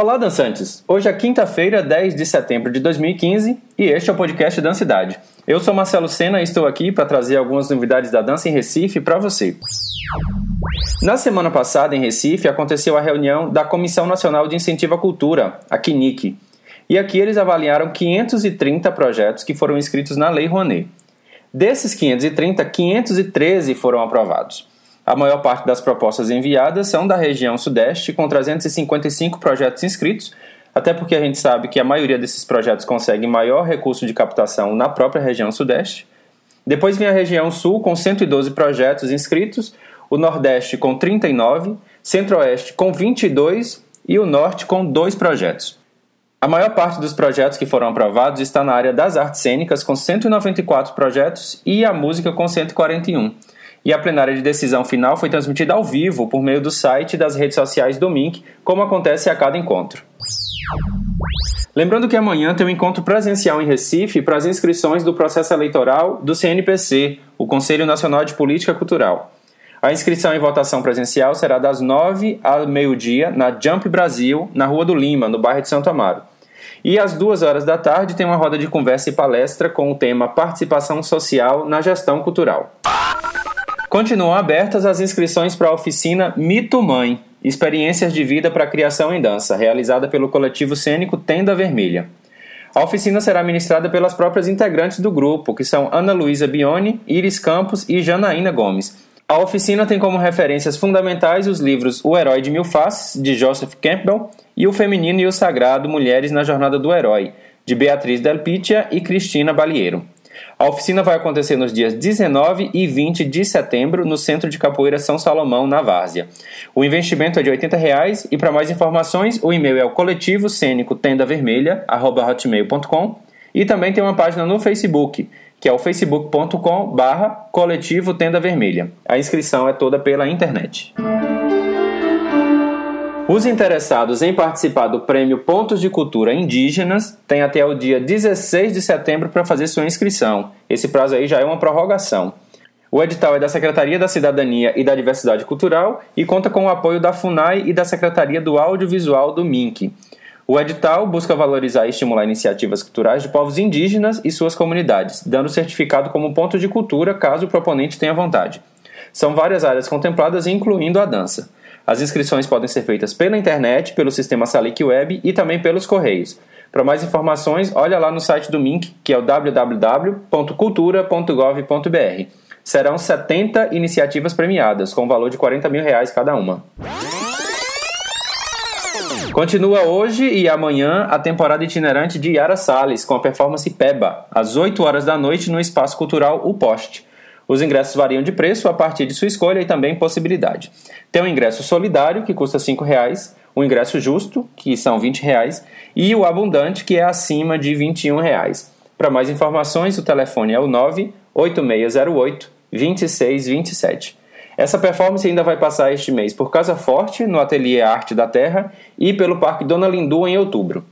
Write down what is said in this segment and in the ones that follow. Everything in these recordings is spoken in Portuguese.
Olá, dançantes! Hoje é quinta-feira, 10 de setembro de 2015 e este é o podcast Dancidade. Eu sou Marcelo Sena e estou aqui para trazer algumas novidades da dança em Recife para você. Na semana passada, em Recife, aconteceu a reunião da Comissão Nacional de Incentivo à Cultura, a CNIC, e aqui eles avaliaram 530 projetos que foram inscritos na Lei Rouanet. Desses 530, 513 foram aprovados. A maior parte das propostas enviadas são da região Sudeste, com 355 projetos inscritos, até porque a gente sabe que a maioria desses projetos consegue maior recurso de captação na própria região Sudeste. Depois vem a região Sul, com 112 projetos inscritos, o Nordeste com 39, Centro-Oeste com 22 e o Norte com dois projetos. A maior parte dos projetos que foram aprovados está na área das artes cênicas, com 194 projetos, e a música, com 141 e a plenária de decisão final foi transmitida ao vivo por meio do site e das redes sociais do MINC, como acontece a cada encontro. Lembrando que amanhã tem um encontro presencial em Recife para as inscrições do processo eleitoral do CNPC, o Conselho Nacional de Política Cultural. A inscrição e votação presencial será das 9 ao meio-dia na Jump Brasil, na Rua do Lima, no bairro de Santo Amaro. E às duas horas da tarde tem uma roda de conversa e palestra com o tema Participação Social na Gestão Cultural. Continuam abertas as inscrições para a oficina Mito Mãe, Experiências de Vida para Criação em Dança, realizada pelo coletivo cênico Tenda Vermelha. A oficina será ministrada pelas próprias integrantes do grupo, que são Ana Luísa Bione, Iris Campos e Janaína Gomes. A oficina tem como referências fundamentais os livros O Herói de Mil Faces, de Joseph Campbell, e O Feminino e o Sagrado Mulheres na Jornada do Herói, de Beatriz Del e Cristina Balieiro. A oficina vai acontecer nos dias 19 e 20 de setembro no Centro de Capoeira São Salomão, na Várzea. O investimento é de 80 reais, e para mais informações o e-mail é o coletivo cênico tenda vermelha, hotmail.com e também tem uma página no Facebook, que é o facebook.com barra coletivo tenda vermelha. A inscrição é toda pela internet. Os interessados em participar do prêmio Pontos de Cultura Indígenas têm até o dia 16 de setembro para fazer sua inscrição. Esse prazo aí já é uma prorrogação. O edital é da Secretaria da Cidadania e da Diversidade Cultural e conta com o apoio da FUNAI e da Secretaria do Audiovisual do MINC. O edital busca valorizar e estimular iniciativas culturais de povos indígenas e suas comunidades, dando certificado como ponto de cultura caso o proponente tenha vontade. São várias áreas contempladas, incluindo a dança. As inscrições podem ser feitas pela internet, pelo sistema Salic Web e também pelos correios. Para mais informações, olha lá no site do MINC, que é o www.cultura.gov.br. Serão 70 iniciativas premiadas, com valor de 40 mil reais cada uma. Continua hoje e amanhã a temporada itinerante de Yara Salles, com a performance Peba, às 8 horas da noite no Espaço Cultural O Poste. Os ingressos variam de preço a partir de sua escolha e também possibilidade. Tem o ingresso solidário, que custa R$ reais, o ingresso justo, que são 20 reais, e o abundante, que é acima de 21 reais. Para mais informações, o telefone é o 98608 2627. Essa performance ainda vai passar este mês por Casa Forte, no Ateliê Arte da Terra, e pelo Parque Dona Lindu em outubro.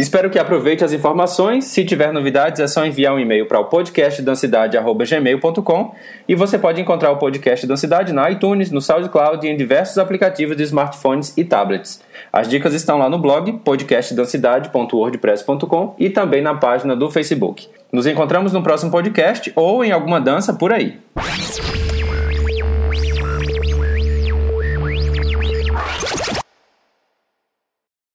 Espero que aproveite as informações. Se tiver novidades, é só enviar um e-mail para o podcastdancidade.gmail.com e você pode encontrar o podcast Dancidade na iTunes, no SoundCloud e em diversos aplicativos de smartphones e tablets. As dicas estão lá no blog podcastdancidade.wordpress.com e também na página do Facebook. Nos encontramos no próximo podcast ou em alguma dança por aí.